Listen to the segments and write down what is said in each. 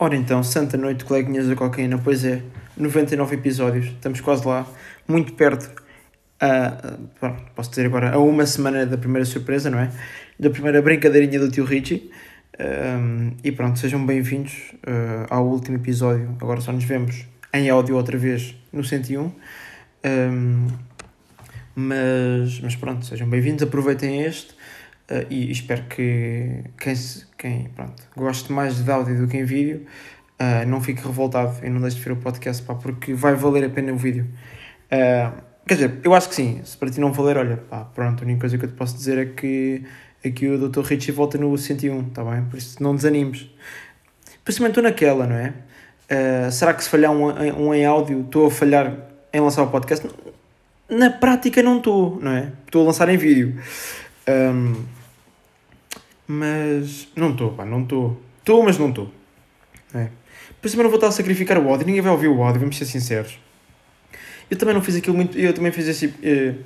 Ora então, Santa Noite, coleguinhas da cocaína, pois é, 99 episódios, estamos quase lá, muito perto, a, a, posso dizer agora, a uma semana da primeira surpresa, não é? Da primeira brincadeirinha do tio Richie. Um, e pronto, sejam bem-vindos uh, ao último episódio. Agora só nos vemos em áudio outra vez no 101. Um, mas, mas pronto, sejam bem-vindos, aproveitem este uh, e espero que quem, quem pronto, goste mais de áudio do que em vídeo uh, não fique revoltado e não deixe de ver o podcast pá, porque vai valer a pena o vídeo. Uh, quer dizer, eu acho que sim, se para ti não valer, olha, pá, pronto, a única coisa que eu te posso dizer é que aqui o Dr. Richie volta no 101, tá bem? Por isso não desanimes. Principalmente estou naquela, não é? Será que se falhar um, um em áudio, estou a falhar em lançar o podcast? Na prática não estou, não é? Estou a lançar em vídeo. Um, mas não estou, pá, não estou. Estou, mas não estou. É. Por isso não vou estar a sacrificar o áudio, ninguém vai ouvir o áudio, vamos ser sinceros. Eu também não fiz aquilo muito. Eu também fiz esse. Uh,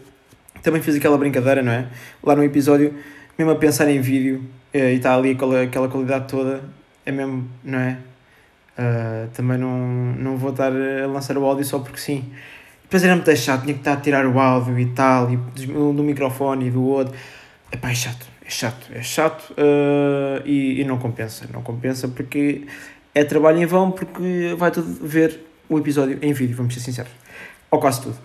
também fiz aquela brincadeira, não é? Lá no episódio, mesmo a pensar em vídeo uh, e está ali aquela, aquela qualidade toda, é mesmo, não é? Uh, também não, não vou estar a lançar o áudio só porque sim. Depois era muito chato, tinha que estar a tirar o áudio e tal, e do, do microfone e do outro. É chato, é chato, é chato uh, e, e não compensa, não compensa porque é trabalho em vão, porque vai tudo ver o episódio em vídeo, vamos ser sinceros. Ou quase tudo.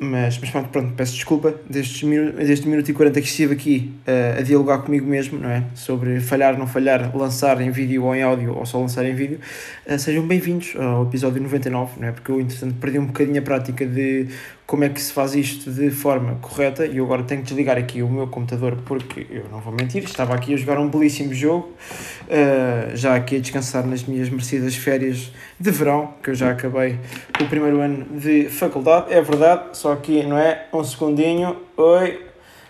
Mas, mas pronto, pronto, peço desculpa desde, desde minuto e 40 que estive aqui uh, a dialogar comigo mesmo, não é? Sobre falhar, não falhar, lançar em vídeo ou em áudio ou só lançar em vídeo. Uh, sejam bem-vindos ao episódio 99, não é? Porque eu, entretanto, perdi um bocadinho a prática de como é que se faz isto de forma correta e eu agora tenho que desligar aqui o meu computador porque eu não vou mentir, estava aqui a jogar um belíssimo jogo, uh, já aqui a descansar nas minhas merecidas férias de verão, que eu já acabei o primeiro ano de faculdade, é verdade, só aqui, não é? Um segundinho, oi,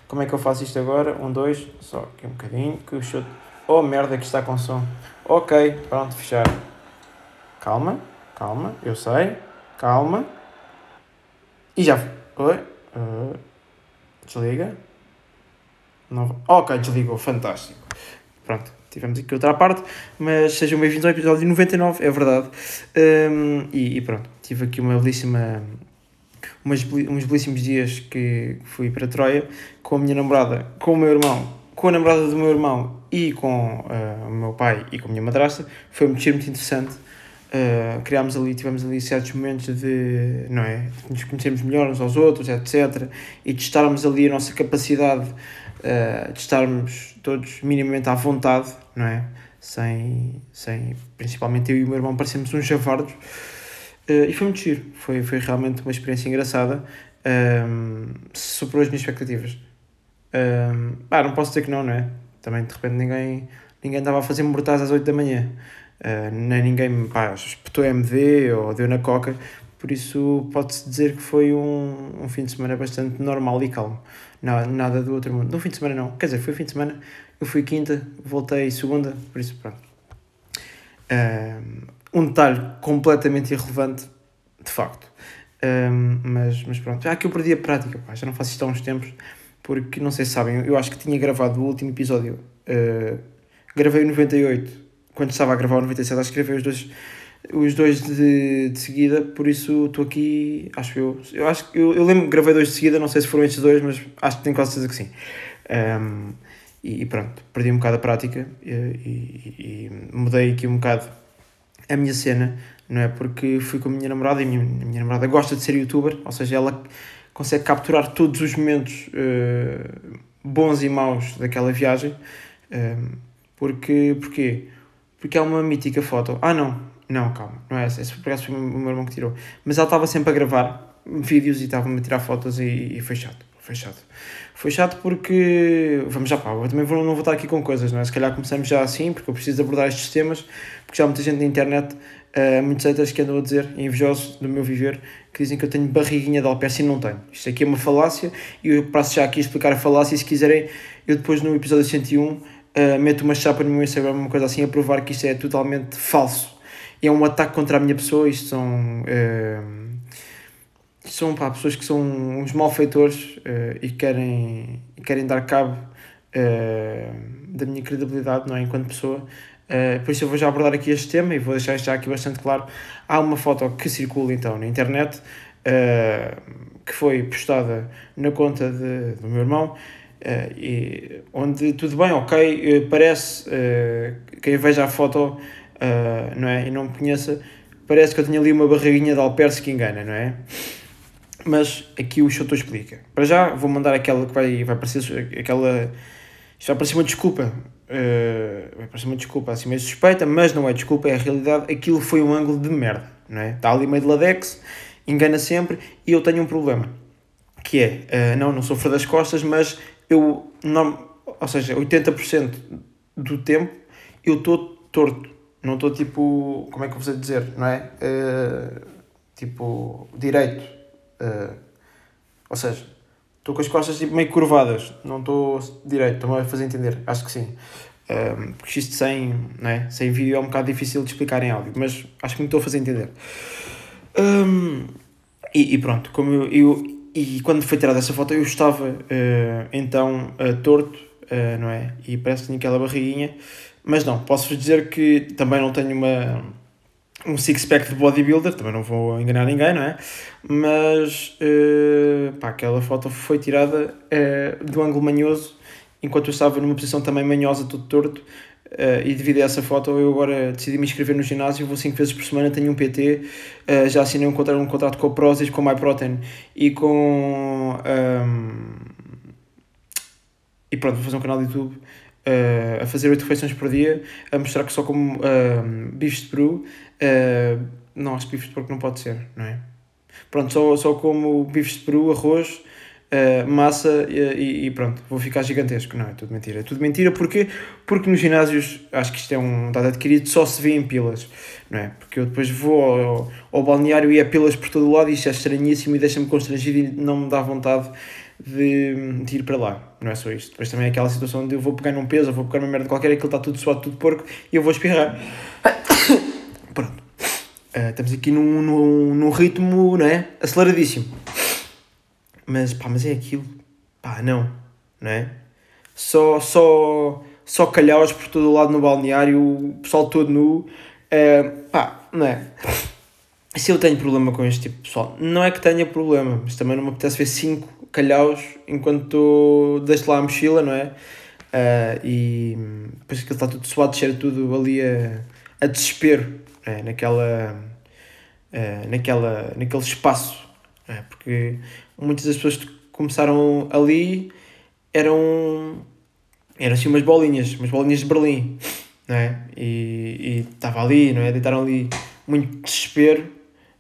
como é que eu faço isto agora? Um, dois, só aqui um bocadinho, que o chute, oh merda que está com som, ok, pronto, fechar, calma, calma, eu sei, calma, e já. Oi? Desliga. Ok, desligou. Fantástico. Pronto, tivemos aqui outra parte, mas sejam bem-vindos ao episódio 99, é verdade. Um, e, e, pronto, tive aqui uma belíssima. Umas, uns belíssimos dias que fui para Troia com a minha namorada, com o meu irmão, com a namorada do meu irmão e com uh, o meu pai e com a minha madrasta. Foi muito, muito interessante. Uh, criámos ali, tivemos ali certos momentos de, não é, de nos conhecermos melhor uns aos outros, etc. E testarmos ali a nossa capacidade uh, de estarmos todos minimamente à vontade, não é? Sem, sem principalmente eu e o meu irmão parecemos uns javardos. Uh, e foi muito giro, foi, foi realmente uma experiência engraçada. Um, superou as minhas expectativas. Um, ah, não posso dizer que não, não é? Também de repente ninguém, ninguém estava a fazer mortais às 8 da manhã. Uh, nem ninguém pá, espetou MD ou deu na coca, por isso pode-se dizer que foi um, um fim de semana bastante normal e calmo. Nada, nada do outro mundo. No fim de semana não, quer dizer, foi fim de semana, eu fui quinta, voltei segunda, por isso pronto. Uh, um detalhe completamente irrelevante, de facto. Um, mas, mas pronto, já que eu perdi a prática, pá, já não faço isto há uns tempos, porque não sei se sabem, eu acho que tinha gravado o último episódio, uh, gravei o 98 quando estava a gravar o 97, acho que gravei os dois, os dois de, de seguida, por isso estou aqui, acho eu. Eu acho eu, eu lembro que gravei dois de seguida, não sei se foram estes dois, mas acho que tenho quase certeza que sim. Um, e, e, pronto, perdi um bocado a prática e, e, e, mudei aqui um bocado a minha cena, não é? Porque fui com a minha namorada e a minha, a minha namorada gosta de ser youtuber, ou seja, ela consegue capturar todos os momentos uh, bons e maus daquela viagem. Um, porque, porquê? Porque é uma mítica foto. Ah, não, não, calma, não é essa. Esse foi o meu irmão que tirou. Mas ela estava sempre a gravar vídeos e estava-me a tirar fotos e, e foi chato. Foi chato. Foi chato porque. Vamos já pá, eu também vou, não vou estar aqui com coisas, não é? Se calhar começamos já assim, porque eu preciso abordar estes temas, porque já há muita gente na internet, uh, muitos haters que andam a dizer, invejosos do meu viver, que dizem que eu tenho barriguinha de alpécia e não tenho. Isto aqui é uma falácia e eu passo já aqui a explicar a falácia e se quiserem, eu depois no episódio 101 uh, meto uma chapa no meu Instagram, uma coisa assim, a provar que isto é totalmente falso. E é um ataque contra a minha pessoa, isto são... Uh, são pá, pessoas que são uns malfeitores uh, e querem, querem dar cabo da minha credibilidade não é? enquanto pessoa Uh, por isso eu vou já abordar aqui este tema e vou deixar já aqui bastante claro. Há uma foto que circula então na internet uh, que foi postada na conta de, do meu irmão, uh, e, onde tudo bem, ok, parece, quem veja a foto não é, e não me conheça, parece que eu tinha ali uma barriguinha de alperce que engana, não é? Mas aqui o Choto explica. Para já vou mandar aquela que vai, vai parecer aquela. Isto vai parecer uma desculpa, Uh, parece uma desculpa assim meio suspeita, mas não é desculpa, é a realidade. Aquilo foi um ângulo de merda, não é? Está ali meio de ladex, engana sempre. E eu tenho um problema que é, uh, não, não sofro das costas, mas eu, não, ou seja, 80% do tempo eu estou torto, não estou tipo, como é que eu vou dizer, não é? Uh, tipo, direito, ou seja, Estou com as costas tipo, meio curvadas, não estou direito, estou-me a fazer entender, acho que sim. Um, porque isto sem, né, sem vídeo é um bocado difícil de explicar em áudio, mas acho que me estou a fazer entender. Um, e, e, pronto, como eu, eu, e quando foi tirada essa foto eu estava uh, então uh, torto, uh, não é? E parece que tinha aquela barriguinha, mas não, posso-vos dizer que também não tenho uma um six-pack de bodybuilder, também não vou enganar ninguém, não é? Mas pá, aquela foto foi tirada do ângulo manhoso, enquanto eu estava numa posição também manhosa, todo torto, uh, e devido a essa foto eu agora decidi me inscrever no ginásio, vou 5 vezes por semana, tenho um PT, uh, já assinei um contrato, um contrato com o Prozis, com o MyProtein e com... Um, ehm, e pronto, vou fazer um canal de YouTube uh, a fazer 8 refeições por dia, a mostrar que só como uh, bifes de peru, não, acho que bifes de porco não pode ser, não é? Pronto, só, só como bifes de peru, arroz, uh, massa e, e, pronto, vou ficar gigantesco. Não, é tudo mentira. É tudo mentira porque, porque nos ginásios, acho que isto é um dado adquirido, só se vê em pilas, não é? Porque eu depois vou ao, ao balneário e é pilas por todo o lado e isto é estranhíssimo e deixa-me constrangido e não me dá vontade de, de, ir para lá. Não é só isto. Depois também é aquela situação de eu vou pegar num peso, ou vou pegar uma merda qualquer, aquilo está tudo suado, tudo porco, e eu vou espirrar. Pronto. Uh, estamos aqui num, num, num ritmo, não é? Aceleradíssimo. Mas, pá, mas é aquilo. Pá, não. Não é? Só, só, só calhaus por todo o lado no balneário, o pessoal todo nu. Uh, pá, não é? Se eu tenho problema com este tipo de pessoal, não é que tenha problema, mas também não me apetece ver 5 calhaus enquanto deixo lá a mochila, não é? Uh, e depois aquilo está tudo suado, cheira tudo ali a, a desespero, é? naquela, uh, naquela, naquele espaço, é? porque muitas das pessoas que começaram ali eram, eram assim umas bolinhas, umas bolinhas de Berlim, não é? E estava ali, não é? Deitaram ali muito desespero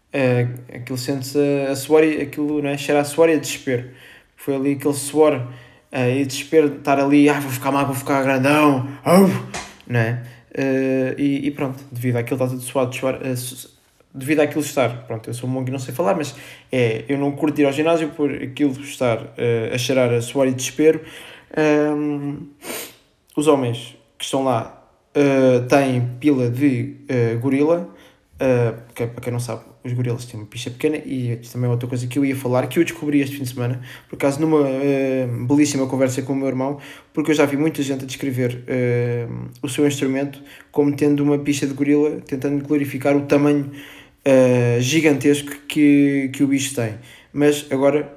uh, aquilo sente-se a, a suor aquilo, não é? Cheira a suor e a desespero. Foi ali aquele suor uh, e desespero de estar ali, ah, vou ficar mal, vou ficar grandão, oh! não é? Uh, e, e, pronto, devido àquilo está tudo suado, suor, uh, devido àquilo estar, pronto, eu sou um mongo e não sei falar, mas é, eu não curto ir ao ginásio por aquilo estar uh, a cheirar a suor e desespero. Um, os homens que estão lá têm pila de gorila, que, para quem não sabe, os gorilas têm uma picha pequena e isto também é outra coisa que eu ia falar, que eu descobri este fim de semana, por acaso numa uh, belíssima conversa com o meu irmão, porque eu já vi muita gente a descrever uh, o seu instrumento como tendo uma picha de gorila, tentando glorificar o tamanho uh, gigantesco que, que o bicho tem. Mas agora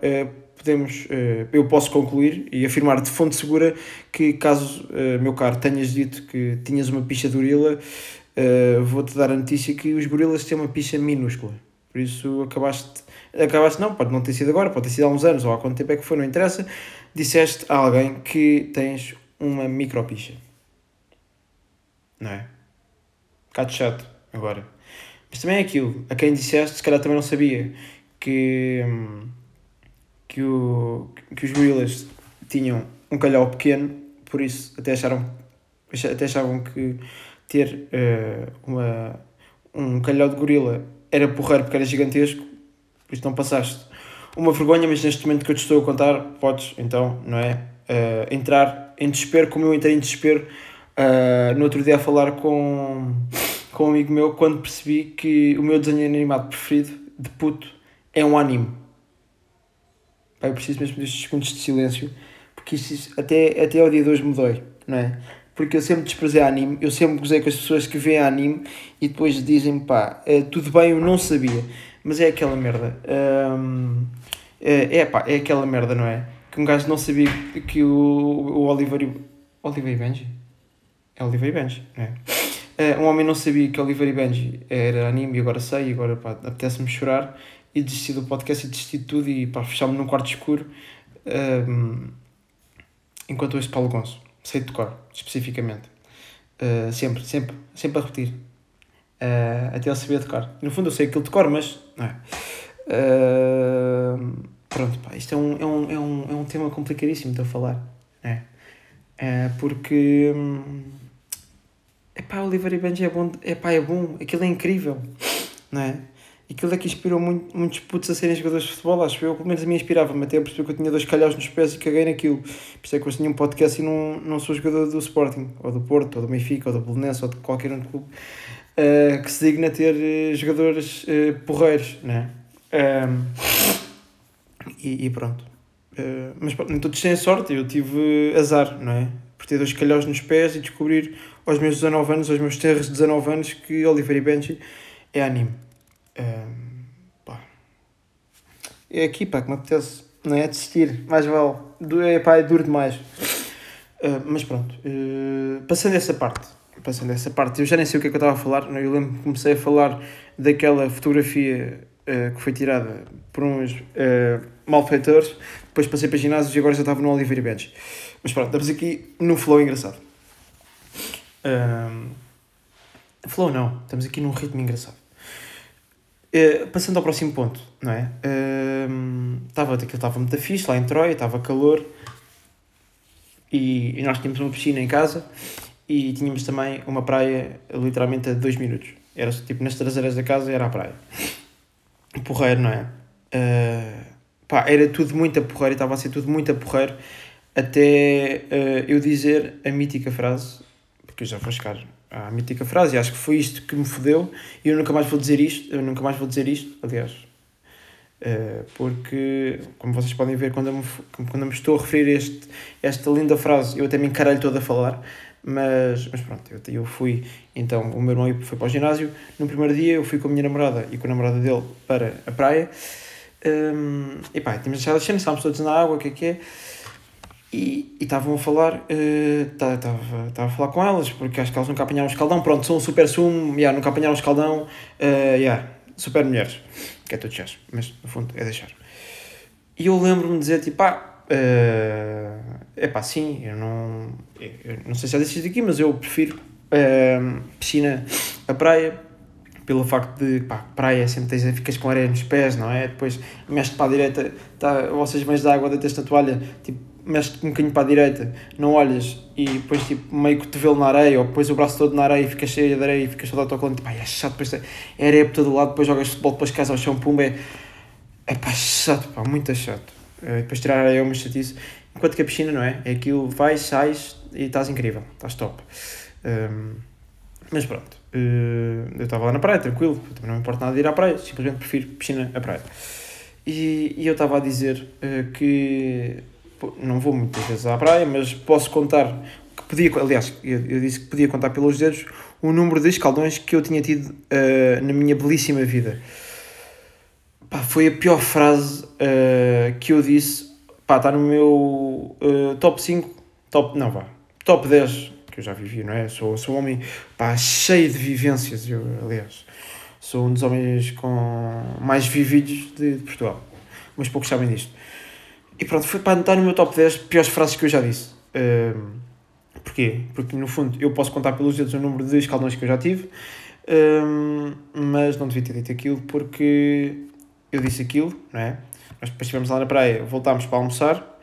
podemos, eu posso concluir e afirmar de fonte segura que caso, meu caro, tenhas dito que tinhas uma picha de gorila, uh, vou-te dar a notícia que os gorilas têm uma picha minúscula. Por isso acabaste, acabaste não, pode não ter sido agora, pode ter sido há uns anos ou há quanto tempo é que foi, não interessa. Disseste a alguém que tens uma micropicha. Não é? Bocado chato agora. Mas também é aquilo, a quem disseste, se calhar também não sabia que, hum, que, o, que os gorilas tinham um calhau pequeno, por isso até acharam até achavam que ter uh, uma, um calhau de gorila era porreiro porque era gigantesco, por isso não passaste uma vergonha, mas neste momento que eu te estou a contar, podes então, não é? Uh, entrar em desespero, como eu entrei em desespero uh, no outro dia a falar com, com um amigo meu quando percebi que o meu desenho animado preferido de puto é um anime. Pai, eu preciso mesmo destes segundos de silêncio porque isto até, até ao dia de hoje me dói, não é? porque eu sempre desprezei anime, eu sempre gozei com as pessoas que veem anime e depois dizem pá, é, tudo bem, eu não sabia, mas é aquela merda. Um, é, é pá, é aquela merda, não é? Que um gajo não sabia que o, o Oliver. Oliver e Benji? É Oliver e Benji, não é? Uh, um homem não sabia que Oliver e Benji era anime e agora sei, e agora apetece-me chorar e desisti do podcast e desisti de tudo e pá, fechar-me num quarto escuro um, enquanto ouço Paulo Gonço, sei de cor, especificamente. Uh, sempre, sempre, sempre a repetir. Uh, até ele saber de cor. No fundo eu sei aquilo de cor, mas não é. Uh, pronto, pá, isto é um, é, um, é, um, é um tema complicadíssimo de eu falar. É. Uh, porque. Um, epá, Oliver e Benji é bom, epá, é bom, aquilo é incrível, não é? Aquilo é que inspirou muito, muitos putos a serem jogadores de futebol, acho eu, pelo menos a mim inspirava-me, até perceber que eu tinha dois calhaus nos pés e caguei naquilo. Por isso é que eu tinha um podcast e não, não sou jogador do Sporting, ou do Porto, ou do Benfica, ou do Belenense, ou de qualquer outro clube, uh, que se digna ter uh, jogadores uh, porreiros, né? Um, e, e, pronto. Uh, mas nem todos têm sorte, eu tive azar, não é? Por ter dois calhaus nos pés e descobrir aos meus 19 anos, aos meus terros de 19 anos, que Oliveira e Benji é anime. Um, pá. É aqui, pá, que me apetece, não é? Desistir, mais vale. É, pá, é duro demais. Mas pronto, uh, passando essa parte, passando essa parte, eu já nem sei o que é que eu estava a falar, não? Eu lembro que comecei a falar daquela fotografia uh, que foi tirada por uns uh, malfeitores, depois passei para ginásios e agora já estava no Oliveira Bench. Mas pronto, estamos aqui no flow engraçado. Um, flow não, estamos aqui num ritmo engraçado. Uh, passando ao próximo ponto, não é? Estava, uh, aquilo estava muito fixe lá em Troia, estava calor e, e, nós tínhamos uma piscina em casa e tínhamos também uma praia literalmente a dois minutos. Era tipo nas traseiras da casa era a praia. Porreiro, não é? Uh, pá, era tudo muito a porreiro, estava a ser tudo muito a porreiro até eu dizer a mítica frase, já vou chegar a mítica frase, e acho que foi isto que me fodeu, e eu nunca mais vou dizer isto, eu nunca mais vou dizer isto, aliás, uh, porque, como vocês podem ver, quando eu me, quando eu me estou a referir a este, esta linda frase, eu até me encaralho todo a falar, mas, mas pronto, eu, eu fui, então, o meu irmão foi para o ginásio, no primeiro dia eu fui com a minha namorada e com a namorada dele para a praia, um, e pá, tínhamos deixado as cenas, estávamos todos na água, o que é que é, e estavam a falar, estava uh, a falar com elas, porque acho que elas nunca apanharam escaldão. Pronto, são super sumo, yeah, nunca apanharam escaldão, uh, yeah, super mulheres, que é tudo chás, mas no fundo é deixar. E eu lembro-me de dizer, tipo, ah, é uh, pá, sim, eu não, eu não sei se disse isto aqui, mas eu prefiro uh, piscina a praia, pelo facto de, pá, praia sempre tens, ficas com areia nos pés, não é? Depois mexes para a direita, tá, vocês meios de água, deitas a toalha, tipo, mexes-te um bocadinho para a direita, não olhas e depois tipo meio cotovelo na areia ou depois o braço todo na areia e ficas cheio de areia e ficas todo autocolante, tipo, é chato, depois é areia por todo lado, depois jogas futebol, depois cais ao chão, pumba, é, é pá, chato, pá, muito chato. É, depois tirar a areia é uma chatice, enquanto que a piscina não é, é aquilo, vais, sais e estás incrível, estás top. Um, mas pronto, uh, eu estava lá na praia, tranquilo, também não me importa nada de ir à praia, simplesmente prefiro piscina à praia. E, e eu estava a dizer uh, que não vou muitas vezes à praia, mas posso contar que podia, aliás, eu, eu disse que podia contar pelos dedos o número de escaldões que eu tinha tido uh, na minha belíssima vida. Pá, foi a pior frase uh, que eu disse. Pá, está no meu uh, top 5, top, não vá, top 10 que eu já vivi, não é? Sou, sou um homem pá, cheio de vivências, eu, aliás. Sou um dos homens com mais vividos de, de Portugal. Mas poucos sabem disto. E pronto, foi para anotar no meu top 10 piores frases que eu já disse. Um, porquê? Porque no fundo eu posso contar pelos dedos o número de escaldões que eu já tive, mas não devia ter dito aquilo porque eu disse aquilo, não é? Nós depois estivemos lá na praia, voltámos para almoçar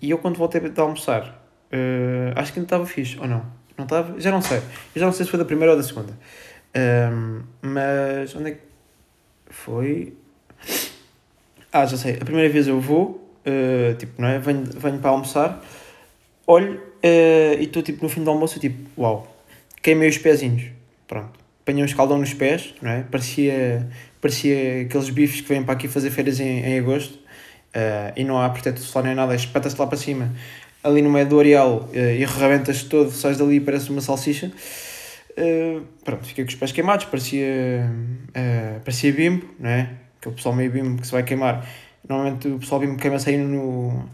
e eu quando voltei de almoçar, uh, acho que ainda estava fixe, ou não? Não estava? Já não sei. Eu já não sei se foi da primeira ou da segunda. Mas onde é que foi? Ah, já sei. A primeira vez eu vou, uh, tipo, não é? Venho, venho para almoçar, olho uh, e estou tipo no fim do almoço, tipo, uau, queimei os pezinhos. Pronto. Apanhei um escaldão nos pés, não é? Parecia, parecia aqueles bifes que vêm para aqui fazer feiras em, em agosto uh, e não há protetor solar nem nada, espeta-se lá para cima ali no meio do areal uh, e rebentas todo, sais dali e parece uma salsicha. Uh, pronto, fiquei com os pés queimados, parecia, uh, parecia bimbo, não é? Aquele pessoal meio bimbo que se vai queimar. Normalmente o pessoal bimbo queima-se aí no,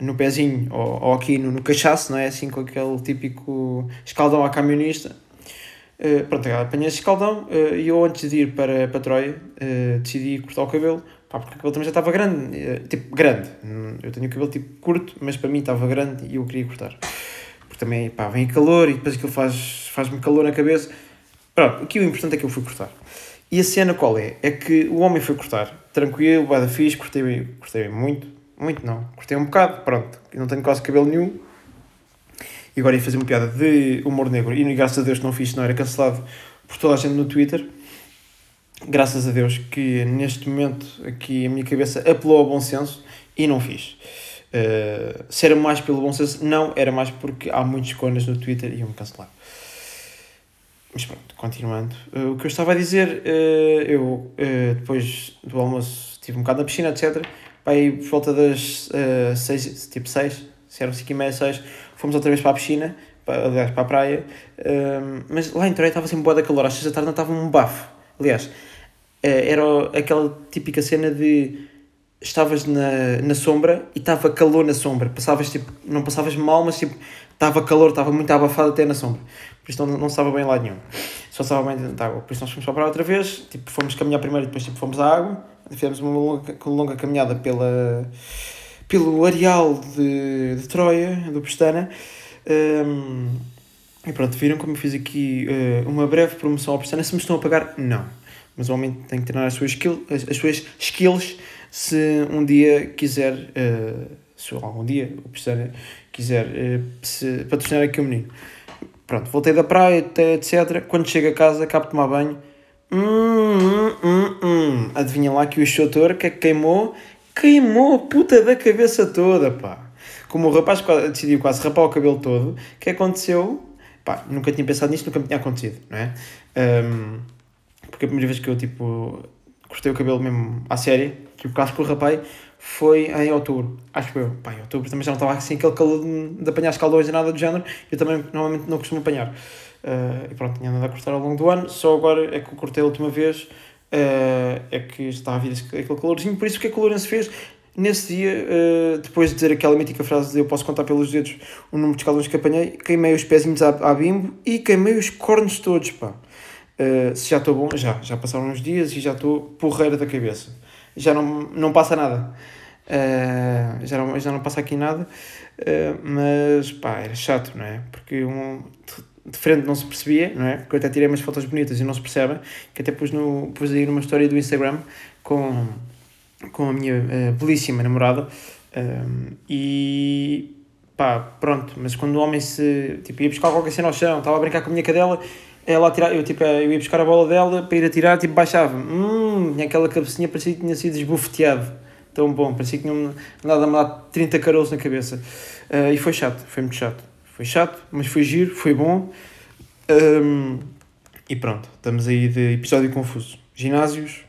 no pezinho ou, ou aqui no, no cachaço, não é? Assim com aquele típico escaldão à camionista. Uh, pronto, apanhei esse escaldão uh, e eu antes de ir para, para Troia uh, decidi cortar o cabelo, pá, porque o cabelo também já estava grande, tipo grande. Eu tenho o cabelo tipo curto, mas para mim estava grande e eu queria cortar. Porque também, pá, vem calor e depois aquilo faz, faz-me calor na cabeça. Pronto, aqui o importante é que eu fui cortar. E a cena qual é? É que o homem foi cortar, tranquilo, bada fixe, cortei, cortei muito, muito não, cortei um bocado, pronto, não tenho quase cabelo nenhum e agora ia fazer uma piada de humor negro e graças a Deus não fiz, não era cancelado por toda a gente no Twitter. Graças a Deus que neste momento aqui a minha cabeça apelou ao bom senso e não fiz. Uh, se era mais pelo bom senso, não, era mais porque há muitos conas no Twitter e iam-me cancelar. Mas pronto, continuando. Uh, o que eu estava a dizer, uh, eu depois do almoço estive um bocado na piscina, etc. Aí por volta das uh, seis, tipo seis, se eram cinco e meia, seis, fomos outra vez para a piscina, para, aliás, para a praia, um, mas lá em Torreia estava sempre boa da calor, às seis da tarde não estava um bafo. Aliás, uh, era aquela típica cena de estavas na, na sombra e estava calor na sombra, passavas tipo, não passavas mal, mas tipo, estava calor, estava muito abafado até na sombra, por isso não, não estava bem lá nenhum, só estava bem dentro da água, por isso nós fomos para a praia outra vez, tipo, fomos caminhar primeiro e depois tipo, fomos à água, fizemos uma longa, longa caminhada pela pelo areal de, de Troia, do Pestana. Um, e pronto, viram como eu fiz aqui uh, uma breve promoção ao Pestana. Se me estão a pagar, não. Mas o homem tem que treinar as suas, skill, as, as suas skills se um dia quiser, uh, se algum dia o Pestana quiser uh, patrocinar aqui o menino. Pronto, voltei da praia, etc. Quando chego a casa, acabo de tomar banho. Hum, hum, hum, hum. Adivinha lá que o extrator que é que queimou queimou a puta da cabeça toda, pá. Como o rapaz decidiu quase rapar o cabelo todo, o que aconteceu? Pá, nunca tinha pensado nisto, nunca me tinha acontecido, não é? Um, porque a primeira vez que eu, tipo, cortei o cabelo mesmo à caso que o rapaz foi em outubro, acho que eu. Pá, em outubro também já não estava assim aquele calor de, de apanhar escaldões e nada do género, eu também normalmente não costumo apanhar. Uh, e pronto, tinha andado a cortar ao longo do ano, só agora é que eu cortei a última vez uh, é que está a vir aquele calorzinho. Por isso, que é que o Lourenço fez? Nesse dia, uh, depois de dizer aquela mítica frase de eu posso contar pelos dedos o número de escalões que apanhei, queimei os pezinhos à, à bimbo e queimei os cornos todos, pá. Uh, se já estou bom, já, já passaram uns dias e já estou porreira da cabeça. Já não, não passa nada. Uh, já, não, já não passa aqui nada, uh, mas pá, era chato, não é? Porque um, de frente não se percebia, não é? Porque eu até tirei umas fotos bonitas e não se percebe, que até pus, no, pus aí numa história do Instagram com, com a minha uh, belíssima namorada um, e pá, pronto, mas quando o homem se, tipo, ia buscar qualquer cena ao chão, estava a brincar com a minha cadela, ela a tirar, eu, tipo, eu ia buscar a bola dela para ir a tirar, tipo, baixava, hum, aquela cabecinha, parecia que tinha sido esbofeteado, tão bom, parecia que tinha andado a me dar 30 carolos na cabeça, uh, e foi chato, foi muito chato. Foi chato, mas foi giro, foi bom. Um, e pronto, estamos aí de episódio confuso. Ginásios,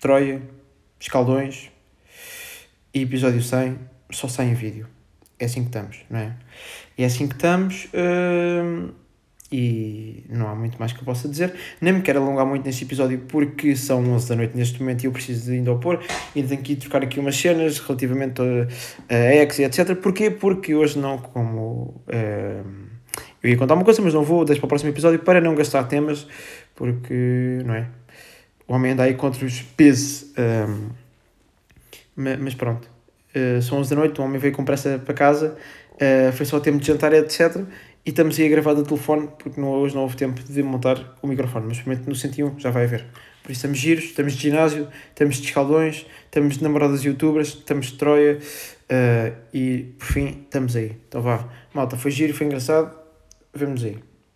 Troia, escaldões e episódio 100 só sai em vídeo. É assim que estamos, não é? É assim que estamos. E não há muito mais que eu possa dizer. Nem me quero alongar muito neste episódio porque são 11 da noite neste momento e eu preciso ainda opor. Ainda tenho que trocar aqui umas cenas relativamente a, a e etc. Porquê? Porque hoje não, como. Uh, eu ia contar uma coisa, mas não vou, deixo para o próximo episódio para não gastar temas, porque, não é? O homem anda aí contra os pesos. Um, mas, mas, pronto, uh, são 11 da noite, o homem veio com pressa para casa, uh, foi só tempo de jantar, etc. E estamos aí a gravar do telefone, porque não, hoje não houve tempo de montar o microfone, mas provavelmente no 101 já vai haver. Por isso estamos giros, estamos de ginásio, estamos de escaldões, estamos de namoradas youtubers, estamos de Troia uh, e por fim estamos aí. Então vá, malta, foi giro, foi engraçado, vemos aí.